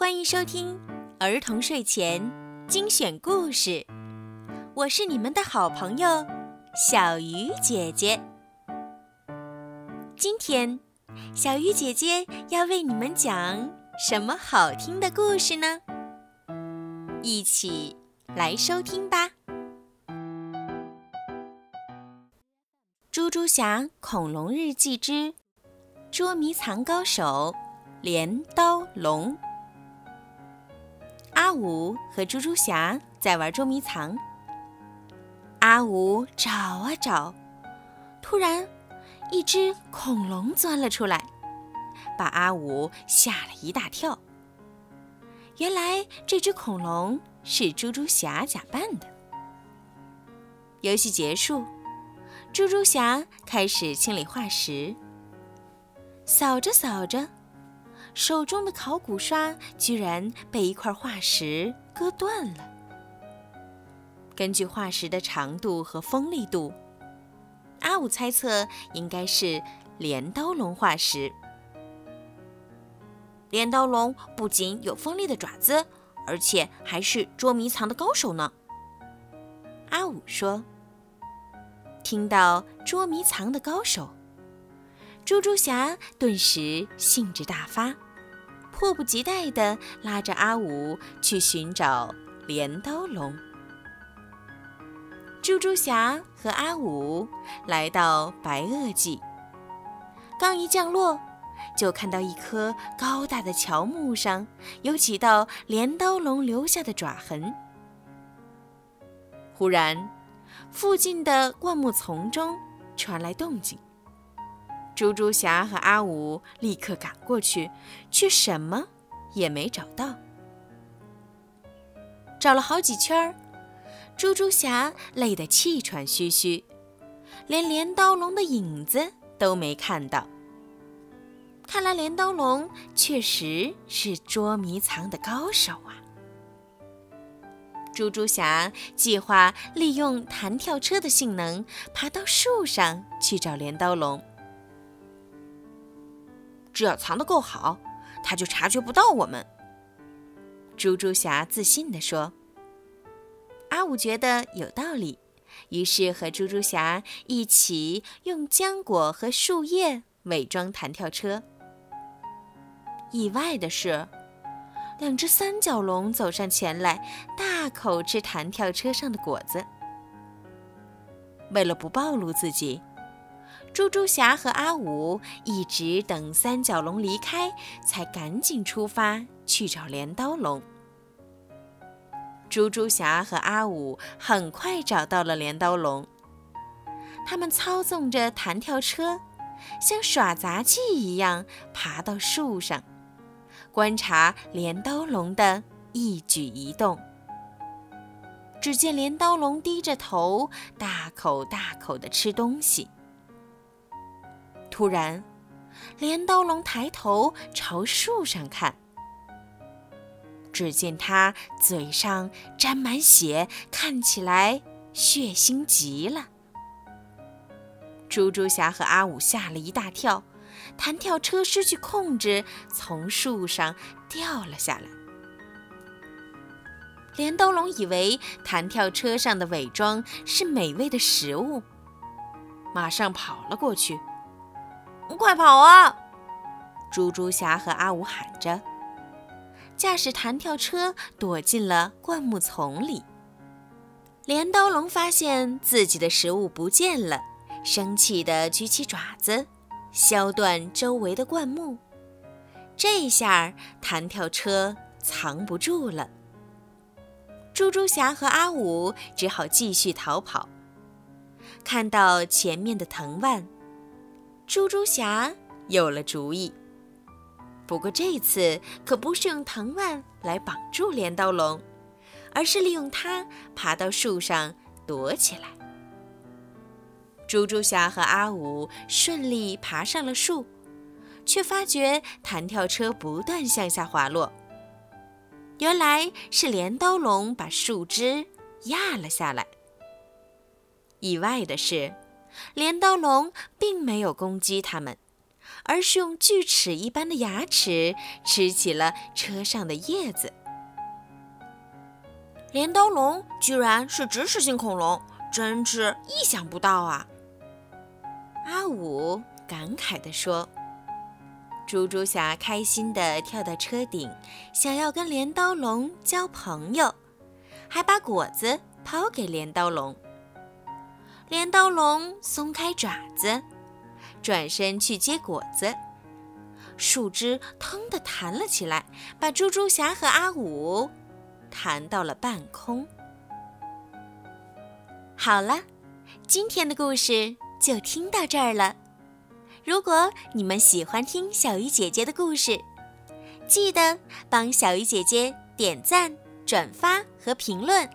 欢迎收听儿童睡前精选故事，我是你们的好朋友小鱼姐姐。今天，小鱼姐姐要为你们讲什么好听的故事呢？一起来收听吧。《猪猪侠恐龙日记之捉迷藏高手镰刀龙》。阿五和猪猪侠在玩捉迷藏。阿五找啊找，突然，一只恐龙钻了出来，把阿五吓了一大跳。原来这只恐龙是猪猪侠假扮的。游戏结束。猪猪侠开始清理化石，扫着扫着，手中的考古刷居然被一块化石割断了。根据化石的长度和锋利度，阿五猜测应该是镰刀龙化石。镰刀龙不仅有锋利的爪子，而且还是捉迷藏的高手呢。阿五说。听到捉迷藏的高手，猪猪侠顿时兴致大发，迫不及待地拉着阿五去寻找镰刀龙。猪猪侠和阿五来到白垩纪，刚一降落，就看到一棵高大的乔木上有几道镰刀龙留下的爪痕。忽然。附近的灌木丛中传来动静，猪猪侠和阿五立刻赶过去，却什么也没找到。找了好几圈儿，猪猪侠累得气喘吁吁，连镰刀龙的影子都没看到。看来镰刀龙确实是捉迷藏的高手啊！猪猪侠计划利用弹跳车的性能，爬到树上去找镰刀龙。只要藏得够好，他就察觉不到我们。猪猪侠自信地说。阿五觉得有道理，于是和猪猪侠一起用浆果和树叶伪装弹跳车。意外的是。两只三角龙走上前来，大口吃弹跳车上的果子。为了不暴露自己，猪猪侠和阿五一直等三角龙离开，才赶紧出发去找镰刀龙。猪猪侠和阿五很快找到了镰刀龙，他们操纵着弹跳车，像耍杂技一样爬到树上。观察镰刀龙的一举一动。只见镰刀龙低着头，大口大口地吃东西。突然，镰刀龙抬头朝树上看，只见它嘴上沾满血，看起来血腥极了。猪猪侠和阿五吓了一大跳。弹跳车失去控制，从树上掉了下来。镰刀龙以为弹跳车上的伪装是美味的食物，马上跑了过去。快跑啊！猪猪侠和阿五喊着，驾驶弹跳车躲进了灌木丛里。镰刀龙发现自己的食物不见了，生气地举起爪子。削断周围的灌木，这下弹跳车藏不住了。猪猪侠和阿五只好继续逃跑。看到前面的藤蔓，猪猪侠有了主意。不过这次可不是用藤蔓来绑住镰刀龙，而是利用它爬到树上躲起来。猪猪侠和阿五顺利爬上了树，却发觉弹跳车不断向下滑落。原来是镰刀龙把树枝压了下来。意外的是，镰刀龙并没有攻击他们，而是用锯齿一般的牙齿吃起了车上的叶子。镰刀龙居然是植食性恐龙，真是意想不到啊！阿五感慨地说。猪猪侠开心地跳到车顶，想要跟镰刀龙交朋友，还把果子抛给镰刀龙。镰刀龙松开爪子，转身去接果子，树枝腾地弹了起来，把猪猪侠和阿五弹到了半空。好了，今天的故事就听到这儿了。如果你们喜欢听小鱼姐姐的故事，记得帮小鱼姐姐点赞、转发和评论，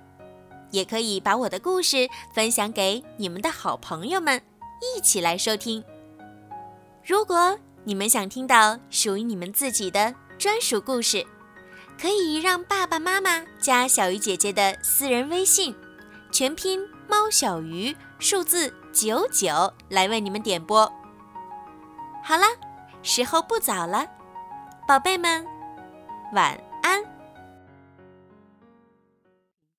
也可以把我的故事分享给你们的好朋友们，一起来收听。如果你们想听到属于你们自己的专属故事，可以让爸爸妈妈加小鱼姐姐的私人微信，全拼猫小鱼数字九九来为你们点播。好了，时候不早了，宝贝们，晚安。